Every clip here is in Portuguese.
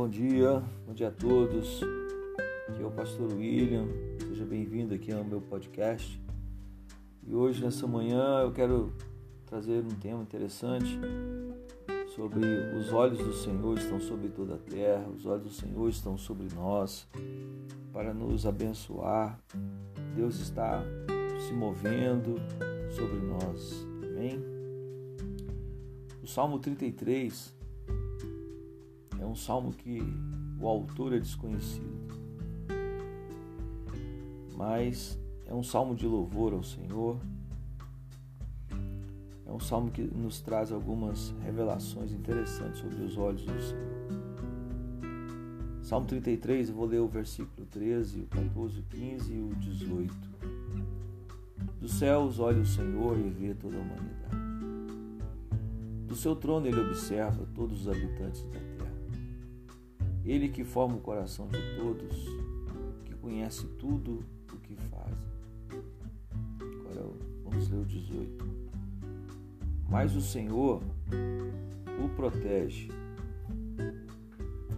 bom dia, bom dia a todos. Aqui é o pastor William, seja bem-vindo aqui ao meu podcast. E hoje, nessa manhã, eu quero trazer um tema interessante sobre os olhos do Senhor estão sobre toda a terra, os olhos do Senhor estão sobre nós para nos abençoar. Deus está se movendo sobre nós. Amém? O Salmo 33 é um salmo que o autor é desconhecido, mas é um salmo de louvor ao Senhor. É um salmo que nos traz algumas revelações interessantes sobre os olhos do Senhor. Salmo 33, eu vou ler o versículo 13, o 14, o 15 e o 18. Do céus olha o Senhor e vê toda a humanidade. Do seu trono ele observa todos os habitantes da terra. Ele que forma o coração de todos, que conhece tudo o que fazem. Agora vamos ler o 18. Mas o Senhor o protege.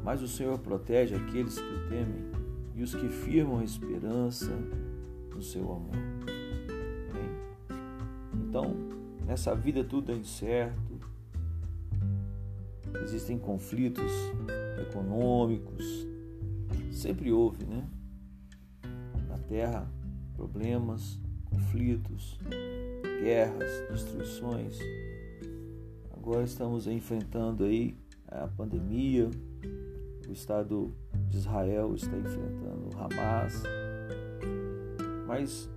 Mas o Senhor protege aqueles que o temem e os que firmam a esperança no seu amor. Amém? Então, nessa vida tudo é incerto, existem conflitos econômicos, sempre houve, né? Na Terra, problemas, conflitos, guerras, destruições. Agora estamos enfrentando aí a pandemia, o Estado de Israel está enfrentando o Hamas. Mas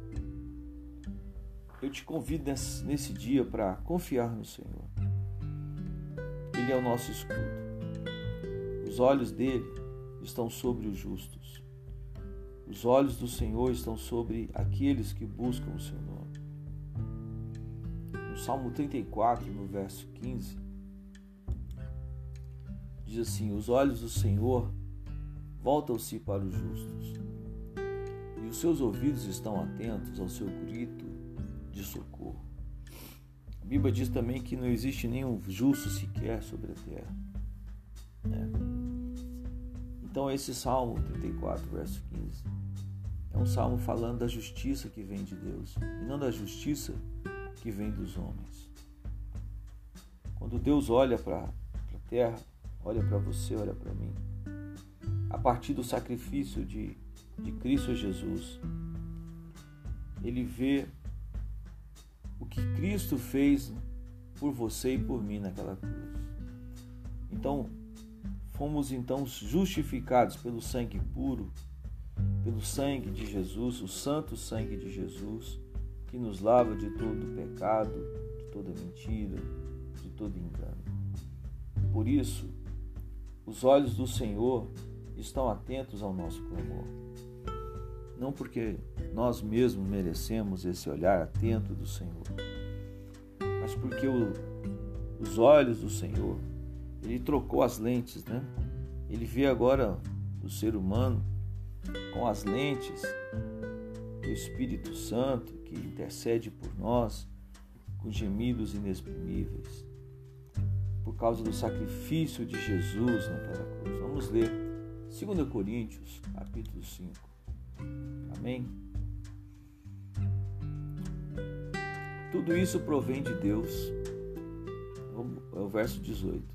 eu te convido nesse, dia para confiar no Senhor. Ele é o nosso escudo. Os olhos dele estão sobre os justos. Os olhos do Senhor estão sobre aqueles que buscam o Senhor. No Salmo 34, no verso 15, diz assim: Os olhos do Senhor voltam-se para os justos, e os seus ouvidos estão atentos ao seu grito de socorro. A Bíblia diz também que não existe nenhum justo sequer sobre a terra. Né? Então, esse Salmo 34, verso 15, é um salmo falando da justiça que vem de Deus e não da justiça que vem dos homens. Quando Deus olha para a terra, olha para você, olha para mim, a partir do sacrifício de, de Cristo Jesus, ele vê o que Cristo fez por você e por mim naquela cruz. Então, Fomos então justificados pelo sangue puro, pelo sangue de Jesus, o santo sangue de Jesus, que nos lava de todo pecado, de toda mentira, de todo engano. Por isso, os olhos do Senhor estão atentos ao nosso clamor. Não porque nós mesmos merecemos esse olhar atento do Senhor, mas porque o, os olhos do Senhor ele trocou as lentes, né? Ele vê agora o ser humano com as lentes do Espírito Santo que intercede por nós com gemidos inexprimíveis por causa do sacrifício de Jesus naquela cruz. Vamos ler 2 Coríntios, capítulo 5. Amém? Tudo isso provém de Deus. É o verso 18.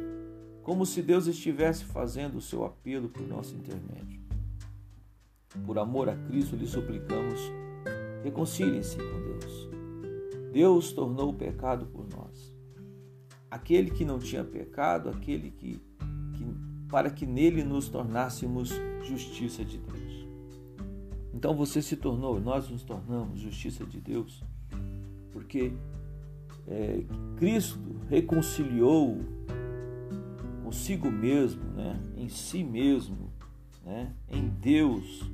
como se Deus estivesse fazendo o seu apelo por nosso intermédio. Por amor a Cristo, lhe suplicamos: reconciliem-se com Deus. Deus tornou o pecado por nós. Aquele que não tinha pecado, aquele que, que para que nele nos tornássemos justiça de Deus. Então você se tornou, nós nos tornamos justiça de Deus, porque é, Cristo reconciliou consigo mesmo, né? em si mesmo, né? em Deus,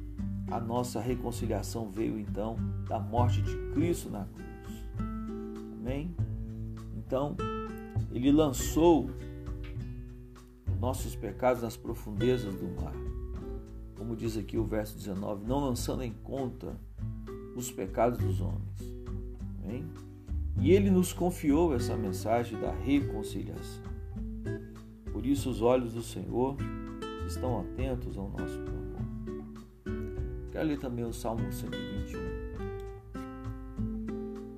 a nossa reconciliação veio então da morte de Cristo na cruz. Amém? Então, ele lançou nossos pecados nas profundezas do mar. Como diz aqui o verso 19, não lançando em conta os pecados dos homens. Amém? E ele nos confiou essa mensagem da reconciliação. Por isso os olhos do Senhor estão atentos ao nosso clamor. Quero ler também o Salmo 121.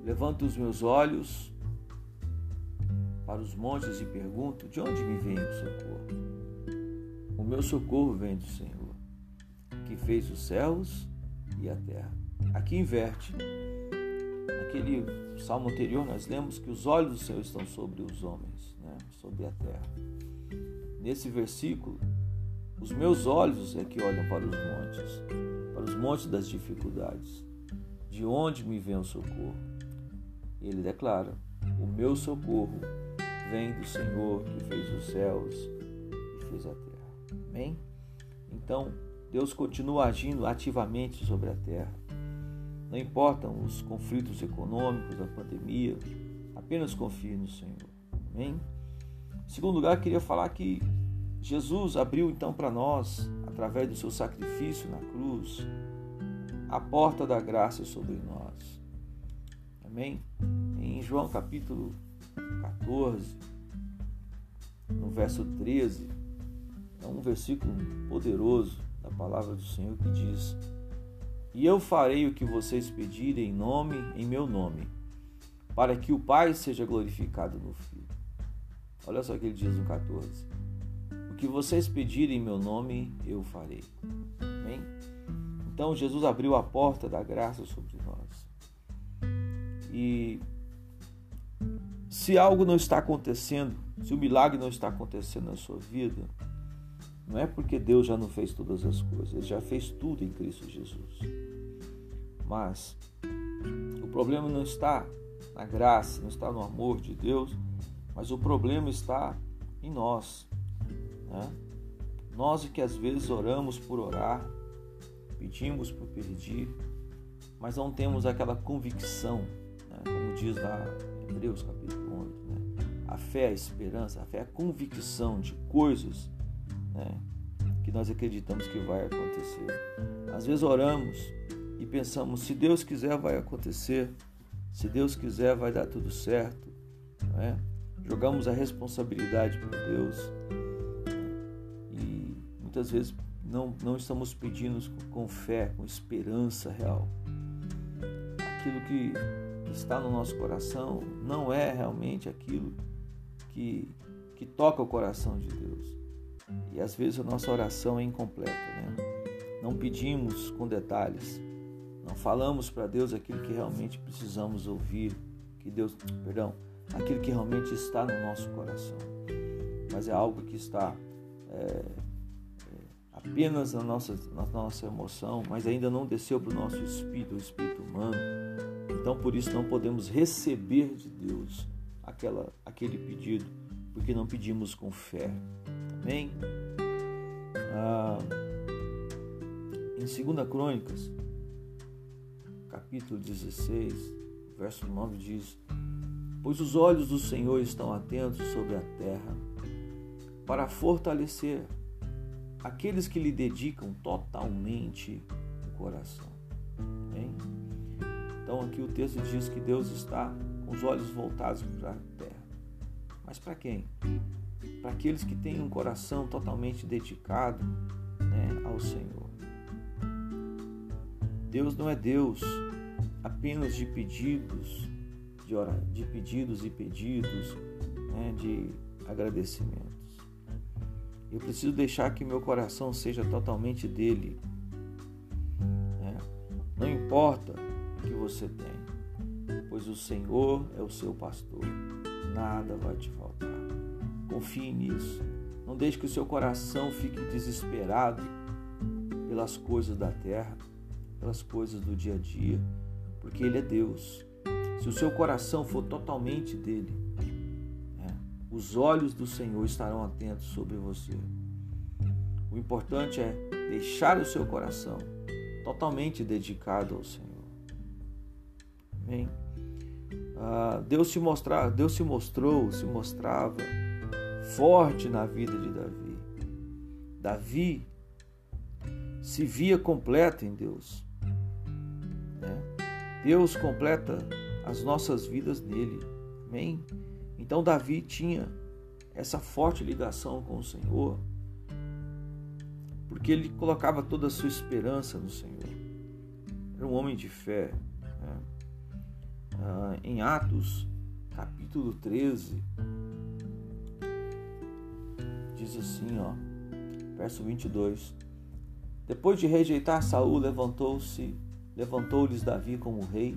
Levanto os meus olhos para os montes e pergunto: de onde me vem o socorro? O meu socorro vem do Senhor, que fez os céus e a terra. Aqui inverte. Naquele salmo anterior, nós lemos que os olhos do Senhor estão sobre os homens, né? sobre a terra. Nesse versículo, os meus olhos é que olham para os montes, para os montes das dificuldades. De onde me vem o socorro? Ele declara: O meu socorro vem do Senhor que fez os céus e fez a terra. Amém? Então, Deus continua agindo ativamente sobre a terra. Não importam os conflitos econômicos, a pandemia, apenas confie no Senhor. Amém? Em segundo lugar, queria falar que Jesus abriu então para nós, através do seu sacrifício na cruz, a porta da graça sobre nós. Amém? Em João capítulo 14, no verso 13, é um versículo poderoso da palavra do Senhor que diz: E eu farei o que vocês pedirem em nome, em meu nome, para que o Pai seja glorificado no Filho. Olha só o que ele diz no 14. O que vocês pedirem em meu nome, eu farei. Amém? Então Jesus abriu a porta da graça sobre nós. E se algo não está acontecendo, se o milagre não está acontecendo na sua vida, não é porque Deus já não fez todas as coisas, Ele já fez tudo em Cristo Jesus. Mas o problema não está na graça, não está no amor de Deus, mas o problema está em nós. Né? Nós que às vezes oramos por orar, pedimos por pedir, mas não temos aquela convicção, né? como diz lá em Hebreus capítulo 11. Né? A fé, a esperança, a fé, a convicção de coisas né, que nós acreditamos que vai acontecer. Às vezes oramos e pensamos: se Deus quiser, vai acontecer, se Deus quiser, vai dar tudo certo. É? Jogamos a responsabilidade para Deus e muitas vezes não, não estamos pedindo com fé, com esperança real. Aquilo que está no nosso coração não é realmente aquilo que, que toca o coração de Deus. E às vezes a nossa oração é incompleta, né? Não pedimos com detalhes, não falamos para Deus aquilo que realmente precisamos ouvir, que Deus, perdão, aquilo que realmente está no nosso coração. Mas é algo que está é, é, apenas na nossa, na nossa emoção, mas ainda não desceu para o nosso espírito, o espírito humano. Então por isso não podemos receber de Deus aquela, aquele pedido, porque não pedimos com fé. Amém? Ah, em 2 Crônicas, capítulo 16, verso 9 diz: Pois os olhos do Senhor estão atentos sobre a terra, para fortalecer aqueles que lhe dedicam totalmente o coração. Então aqui o texto diz que Deus está com os olhos voltados para a terra. Mas para quem? para aqueles que têm um coração totalmente dedicado né, ao Senhor. Deus não é Deus apenas de pedidos, de, orar, de pedidos e pedidos, né, de agradecimentos. Eu preciso deixar que meu coração seja totalmente dele. Né? Não importa o que você tem, pois o Senhor é o seu pastor, nada vai te faltar. Confie nisso. Não deixe que o seu coração fique desesperado pelas coisas da terra, pelas coisas do dia a dia, porque Ele é Deus. Se o seu coração for totalmente dele, é, os olhos do Senhor estarão atentos sobre você. O importante é deixar o seu coração totalmente dedicado ao Senhor. Amém? Ah, Deus se mostrar, Deus se mostrou, se mostrava forte na vida de Davi. Davi se via completo em Deus. Né? Deus completa as nossas vidas nele. Amém? Então Davi tinha essa forte ligação com o Senhor, porque ele colocava toda a sua esperança no Senhor. Era um homem de fé. Né? Ah, em Atos, capítulo 13, diz assim, ó, verso 22. Depois de rejeitar Saul, levantou-se, levantou-lhes Davi como rei,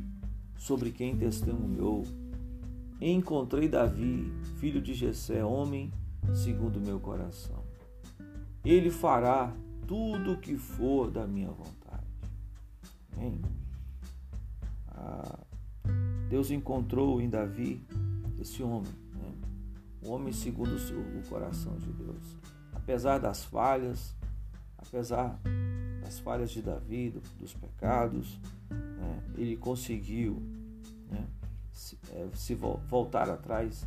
sobre quem testemunhou. Encontrei Davi, filho de Jessé, homem segundo meu coração. Ele fará tudo o que for da minha vontade. Amém? Ah, Deus encontrou em Davi esse homem, né? homem segundo o, seu, o coração de Deus. Apesar das falhas, apesar das falhas de Davi, do, dos pecados, né? ele conseguiu né? se, é, se voltar atrás,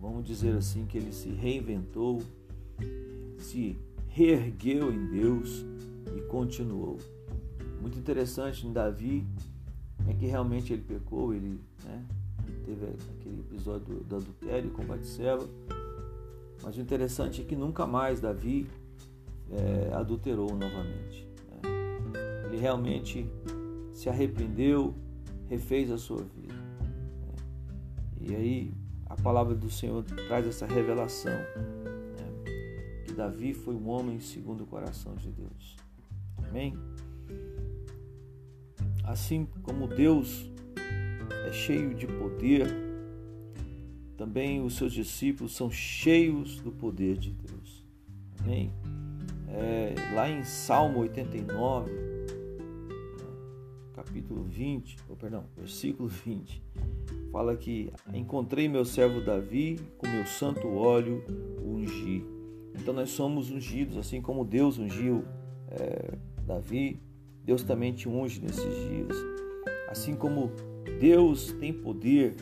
vamos dizer assim, que ele se reinventou, se reergueu em Deus e continuou. Muito interessante em Davi é que realmente ele pecou, ele né, teve aquele episódio do, do adultério com Batseba, mas o interessante é que nunca mais Davi é, adulterou novamente. Né? Ele realmente se arrependeu, refez a sua vida. Né? E aí a palavra do Senhor traz essa revelação né? que Davi foi um homem segundo o coração de Deus. Amém? Assim como Deus é cheio de poder, também os seus discípulos são cheios do poder de Deus. Amém? É, lá em Salmo 89, capítulo 20, ou perdão, versículo 20, fala que encontrei meu servo Davi com meu santo óleo ungi. Então nós somos ungidos, assim como Deus ungiu é, Davi, Deus também te unge nesses dias. Assim como Deus tem poder,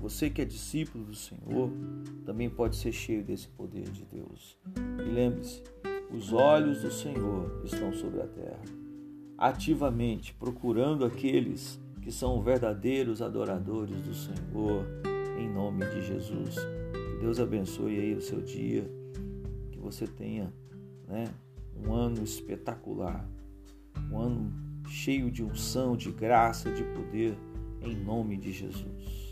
você que é discípulo do Senhor também pode ser cheio desse poder de Deus. E lembre-se, os olhos do Senhor estão sobre a terra, ativamente procurando aqueles que são verdadeiros adoradores do Senhor, em nome de Jesus. Que Deus abençoe aí o seu dia, que você tenha né, um ano espetacular um ano cheio de unção, de graça, de poder, em nome de Jesus.